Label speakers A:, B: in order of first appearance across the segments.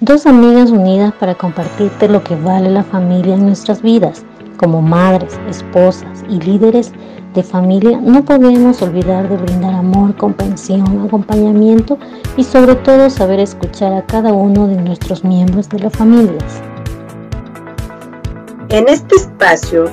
A: Dos amigas unidas para compartirte lo que vale la familia en nuestras vidas. Como madres, esposas y líderes de familia no podemos olvidar de brindar amor, comprensión, acompañamiento y sobre todo saber escuchar a cada uno de nuestros miembros de las familias.
B: En este espacio,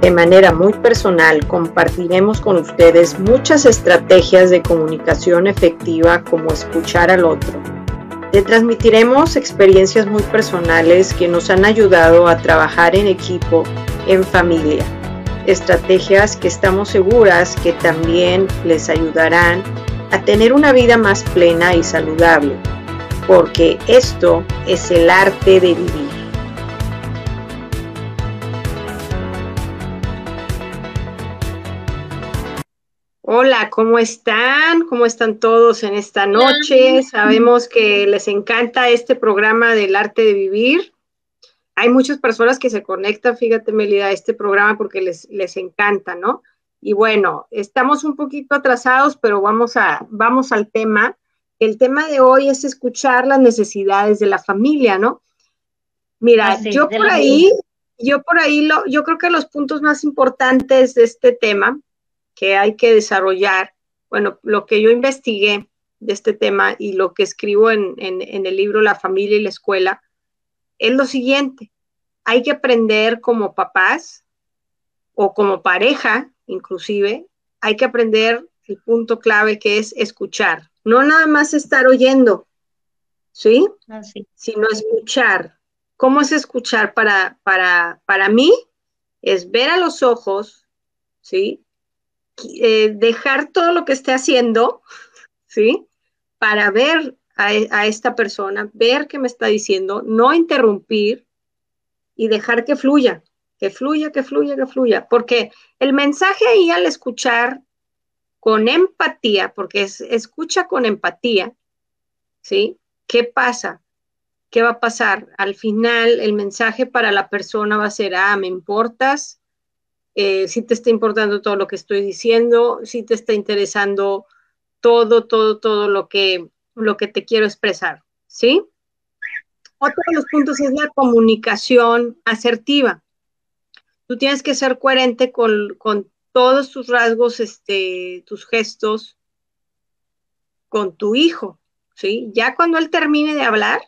B: de manera muy personal, compartiremos con ustedes muchas estrategias de comunicación efectiva como escuchar al otro le transmitiremos experiencias muy personales que nos han ayudado a trabajar en equipo, en familia. Estrategias que estamos seguras que también les ayudarán a tener una vida más plena y saludable, porque esto es el arte de vivir. Hola, ¿cómo están? ¿Cómo están todos en esta noche? Sabemos que les encanta este programa del arte de vivir. Hay muchas personas que se conectan, fíjate, Melida, a este programa porque les, les encanta, ¿no? Y bueno, estamos un poquito atrasados, pero vamos, a, vamos al tema. El tema de hoy es escuchar las necesidades de la familia, ¿no? Mira, ah, yo por ahí, yo por ahí, lo, yo creo que los puntos más importantes de este tema que hay que desarrollar, bueno, lo que yo investigué de este tema y lo que escribo en, el libro La familia y la escuela, es lo siguiente, hay que aprender como papás o como pareja, inclusive, hay que aprender el punto clave que es escuchar, no nada más estar oyendo, ¿sí? Ah, Sino escuchar. ¿Cómo es escuchar para, para, para mí? Es ver a los ojos, ¿sí? Eh, dejar todo lo que esté haciendo, ¿sí? Para ver a, esta persona, ver qué me está diciendo, no interrumpir y dejar que fluya, que fluya, que fluya, que fluya. Porque el mensaje ahí al escuchar con empatía, porque es, escucha con empatía, ¿sí? ¿Qué pasa? ¿Qué va a pasar? Al final el mensaje para la persona va a ser, ah, me importas, eh, si te está importando todo lo que estoy diciendo, si te está interesando todo, todo, todo lo que, lo que te quiero expresar, ¿sí? Otro de los puntos es la comunicación asertiva. Tú tienes que ser coherente con, con todos tus rasgos, este, tus gestos con tu hijo, ¿sí? Ya cuando él termine de hablar,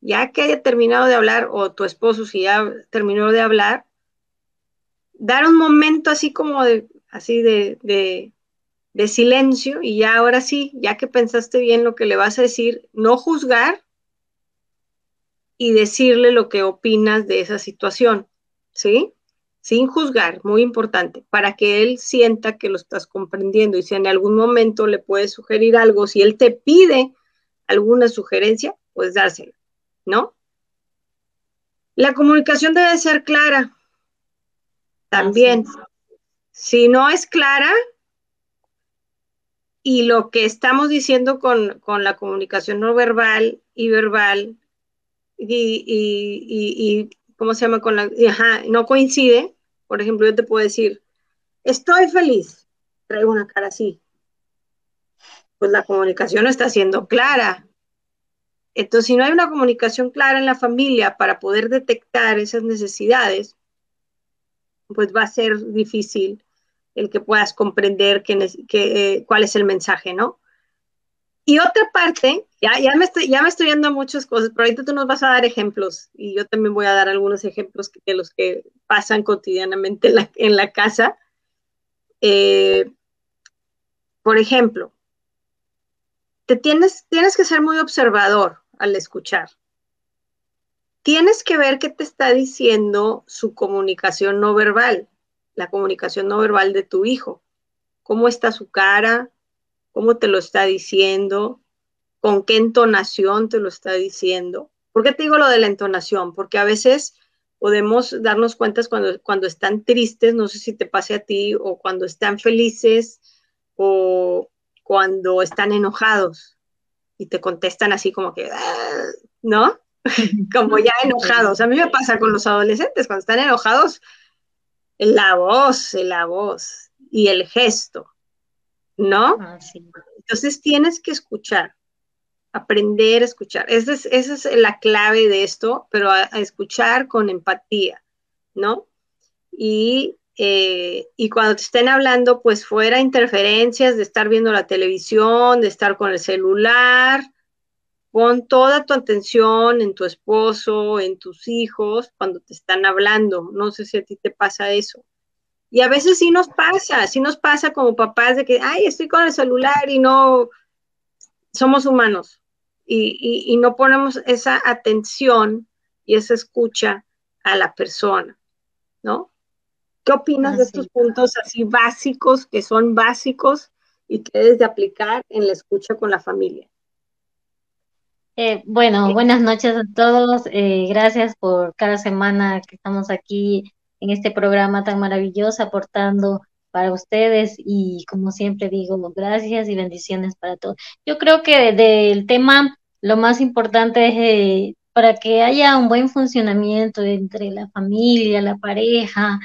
B: ya que haya terminado de hablar, o tu esposo si ya terminó de hablar, dar un momento así como de, así de, de, silencio y ya ahora sí, ya que pensaste bien lo que le vas a decir, no juzgar y decirle lo que opinas de esa situación, ¿sí? Sin juzgar, muy importante, para que él sienta que lo estás comprendiendo y si en algún momento le puedes sugerir algo, si él te pide alguna sugerencia, pues dársela, ¿no? La comunicación debe ser clara, también. Si no es clara y lo que estamos diciendo con, la comunicación no verbal y verbal y, y, ¿cómo se llama? Con la, no coincide. Por ejemplo, yo te puedo decir, estoy feliz. Traigo una cara así. Pues la comunicación no está siendo clara. Entonces, si no hay una comunicación clara en la familia para poder detectar esas necesidades, pues va a ser difícil el que puedas comprender eh, cuál es el mensaje, ¿no? Y otra parte, ya, ya, me estoy, ya me estoy dando muchas cosas, pero ahorita tú nos vas a dar ejemplos y yo también voy a dar algunos ejemplos de los que pasan cotidianamente en la, casa. Eh, por ejemplo, te tienes, tienes que ser muy observador al escuchar tienes que ver qué te está diciendo su comunicación no verbal, la comunicación no verbal de tu hijo. ¿Cómo está su cara? ¿Cómo te lo está diciendo? ¿Con qué entonación te lo está diciendo? ¿Por qué te digo lo de la entonación? Porque a veces podemos darnos cuenta cuando, cuando están tristes, no sé si te pase a ti, o cuando están felices, o cuando están enojados y te contestan así como que, ah", ¿no? como ya enojados. A mí me pasa con los adolescentes, cuando están enojados, la voz, la voz y el gesto, ¿no? Ah, Entonces tienes que escuchar. aprender a escuchar. Esa es, esa es la clave de esto, pero a, escuchar con empatía, ¿no? Y, eh, y, cuando te estén hablando, pues fuera interferencias de estar viendo la televisión, de estar con el celular, pon toda tu atención en tu esposo, en tus hijos, cuando te están hablando. No sé si a ti te pasa eso. Y a veces sí nos pasa, sí nos pasa como papás de que, ay, estoy con el celular y no, somos humanos y, no ponemos esa atención y esa escucha a la persona, ¿no? ¿Qué opinas de estos puntos así básicos, que son básicos y que debes de aplicar en la escucha con la familia?
A: Eh, bueno, buenas noches a todos. Eh, gracias por cada semana que estamos aquí en este programa tan maravilloso, aportando para ustedes y como siempre digo, gracias y bendiciones para todos. Yo creo que del tema lo más importante es eh, para que haya un buen funcionamiento entre la familia, la pareja,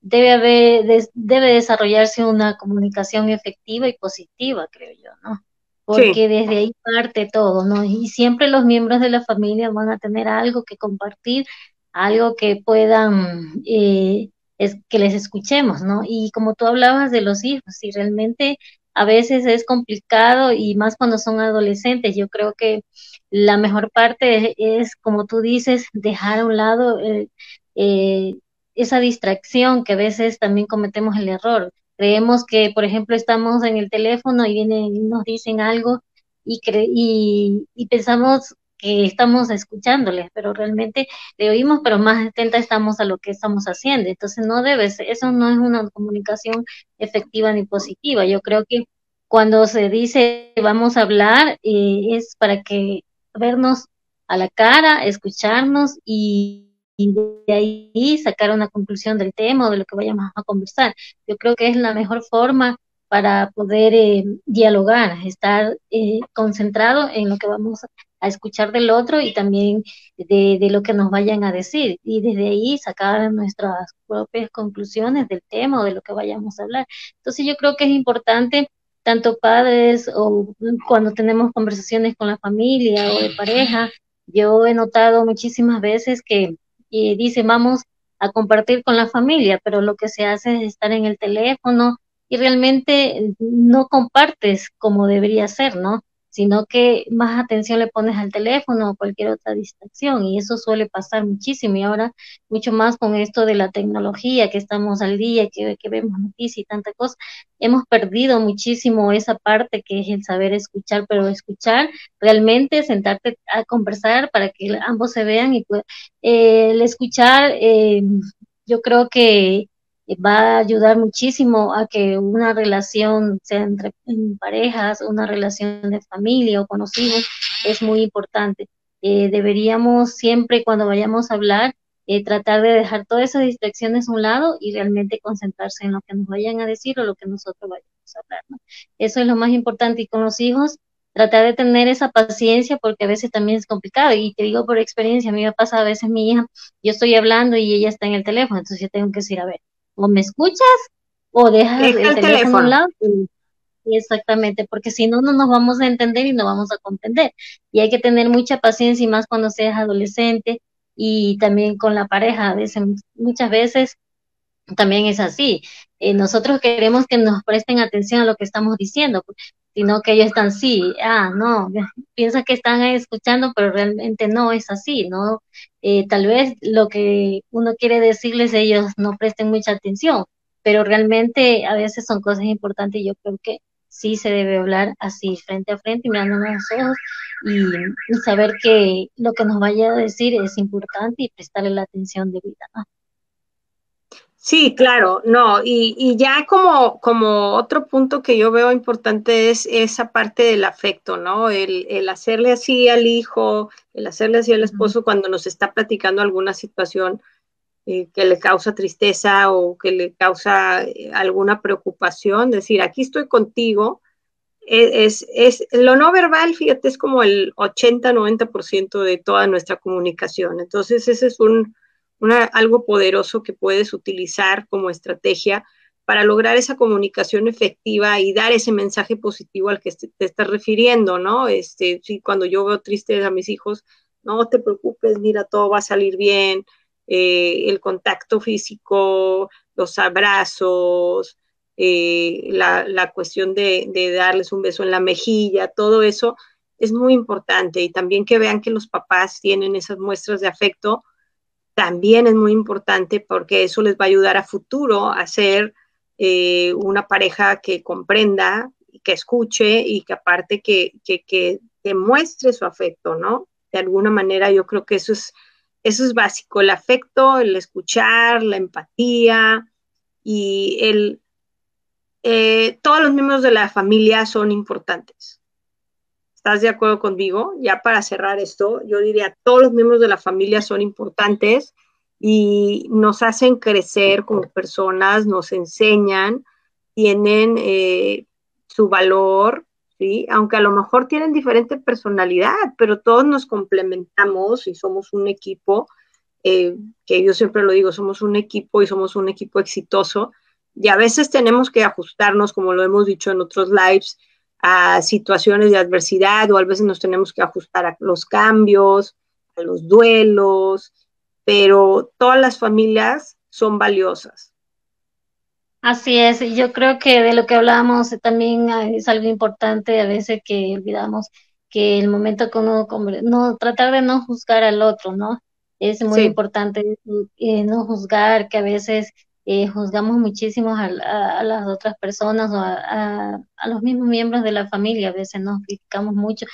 A: debe haber, debe desarrollarse una comunicación efectiva y positiva, creo yo, ¿no? Porque desde ahí parte todo, ¿no? Y siempre los miembros de la familia van a tener algo que compartir, algo que puedan eh, es que les escuchemos, ¿no? Y como tú hablabas de los hijos, si realmente a veces es complicado y más cuando son adolescentes, yo creo que la mejor parte es, como tú dices, dejar a un lado eh, eh, esa distracción que a veces también cometemos el error. Creemos que, por ejemplo, estamos en el teléfono y vienen nos dicen algo y, y, y pensamos que estamos escuchándoles, pero realmente le oímos, pero más atenta estamos a lo que estamos haciendo. Entonces no debe ser, eso no es una comunicación efectiva ni positiva. Yo creo que cuando se dice vamos a hablar, eh, es para que vernos a la cara, escucharnos y, y, de ahí sacar una conclusión del tema o de lo que vayamos a conversar. Yo creo que es la mejor forma para poder eh, dialogar, estar eh, concentrado en lo que vamos a escuchar del otro y también de, de, lo que nos vayan a decir y desde ahí sacar nuestras propias conclusiones del tema o de lo que vayamos a hablar. Entonces yo creo que es importante tanto padres o cuando tenemos conversaciones con la familia o de pareja, yo he notado muchísimas veces que eh, dicen vamos a compartir con la familia, pero lo que se hace es estar en el teléfono y realmente no compartes como debería ser, ¿no? Sino que más atención le pones al teléfono o cualquier otra distracción y eso suele pasar muchísimo y ahora mucho más con esto de la tecnología que estamos al día, que, que vemos noticias y tanta cosa, hemos perdido muchísimo esa parte que es el saber escuchar, pero escuchar realmente, sentarte a conversar para que ambos se vean y pues, el escuchar, eh, yo creo que va a ayudar muchísimo a que una relación sea entre parejas, una relación de familia o conocidos, es muy importante. Eh, deberíamos siempre cuando vayamos a hablar eh, tratar de dejar todas esas distracciones a un lado y realmente concentrarse en lo que nos vayan a decir o lo que nosotros vayamos a hablar. Eso es lo más importante y con los hijos tratar de tener esa paciencia porque a veces también es complicado y te digo por experiencia, a mí me pasa a veces mi hija, yo estoy hablando y ella está en el teléfono, entonces yo tengo que decir, a ver, o me escuchas o dejas el, teléfono, a un lado. Exactamente, porque si no, no nos vamos a entender y no vamos a comprender. Y hay que tener mucha paciencia y más cuando seas adolescente y también con la pareja. A veces, muchas veces también es así. Eh, nosotros queremos que nos presten atención a lo que estamos diciendo, sino que ellos están sí, ah, no, piensa que están escuchando, pero realmente no es así, ¿no? Eh, tal vez lo que uno quiere decirles ellos no presten mucha atención, pero realmente a veces son cosas importantes y yo creo que sí se debe hablar así, frente a frente, mirándonos los ojos y, saber que lo que nos vaya a decir es importante y prestarle la atención debida, ¿no?
B: Sí, claro, no, y, y, ya como, como otro punto que yo veo importante es esa parte del afecto, ¿no? El, el hacerle así al hijo, el hacerle así al esposo cuando nos está platicando alguna situación eh, que le causa tristeza o que le causa eh, alguna preocupación, decir, aquí estoy contigo. E, es, es, lo no verbal, fíjate, es como el 80-90% de toda nuestra comunicación. Entonces, ese es un, algo poderoso que puedes utilizar como estrategia para lograr esa comunicación efectiva y dar ese mensaje positivo al que te estás refiriendo, ¿no? Este, sí, cuando yo veo tristes a mis hijos, no te preocupes, mira, todo va a salir bien, eh, el contacto físico, los abrazos, eh, la, cuestión de, de, darles un beso en la mejilla, todo eso es muy importante y también que vean que los papás tienen esas muestras de afecto, también es muy importante porque eso les va a ayudar a futuro a ser eh, una pareja que comprenda, que escuche y que aparte que, que, que, muestre su afecto, ¿no? De alguna manera yo creo que eso es, eso es básico, el afecto, el escuchar, la empatía y el... Eh, todos los miembros de la familia son importantes. ¿Estás de acuerdo conmigo? Ya para cerrar esto, yo diría, todos los miembros de la familia son importantes y nos hacen crecer como personas, nos enseñan, tienen eh, su valor, ¿sí? Aunque a lo mejor tienen diferente personalidad, pero todos nos complementamos y somos un equipo, eh, que yo siempre lo digo, somos un equipo y somos un equipo exitoso. Y a veces tenemos que ajustarnos, como lo hemos dicho en otros lives, a situaciones de adversidad o a veces nos tenemos que ajustar a los cambios, a los duelos, pero todas las familias son valiosas.
A: Así es, yo creo que de lo que hablábamos también es algo importante a veces que olvidamos que el momento que uno, no, tratar de no juzgar al otro, ¿no? Es muy importante eh, no juzgar, que a veces eh, juzgamos muchísimo a, las otras personas o a, los mismos miembros de la familia, a veces nos criticamos mucho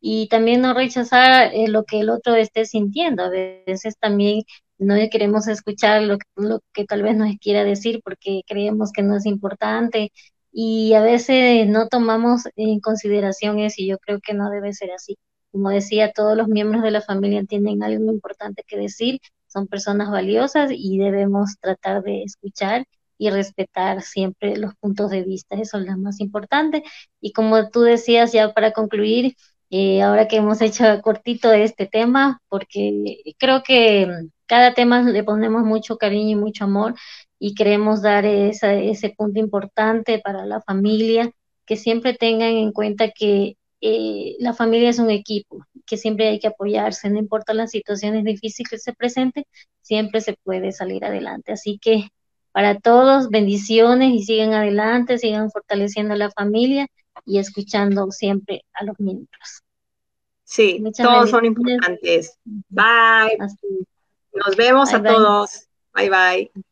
A: y también no rechazar eh, lo que el otro esté sintiendo. A veces también no queremos escuchar lo, lo, que tal vez nos quiera decir porque creemos que no es importante y a veces no tomamos en consideración eso y yo creo que no debe ser así. Como decía, todos los miembros de la familia tienen algo importante que decir, son personas valiosas y debemos tratar de escuchar y respetar siempre los puntos de vista, eso es lo más importante. Y como tú decías, ya para concluir, eh, ahora que hemos hecho cortito este tema, porque creo que cada tema le ponemos mucho cariño y mucho amor y queremos dar ese punto importante para la familia, que siempre tengan en cuenta que eh, la familia es un equipo, que siempre hay que apoyarse, no importa las situaciones difíciles que se presenten, siempre se puede salir adelante. Así que para todos, bendiciones y sigan adelante, sigan fortaleciendo la familia y escuchando siempre a los miembros.
B: Sí, todos son importantes. Bye. Nos vemos a todos. Bye bye.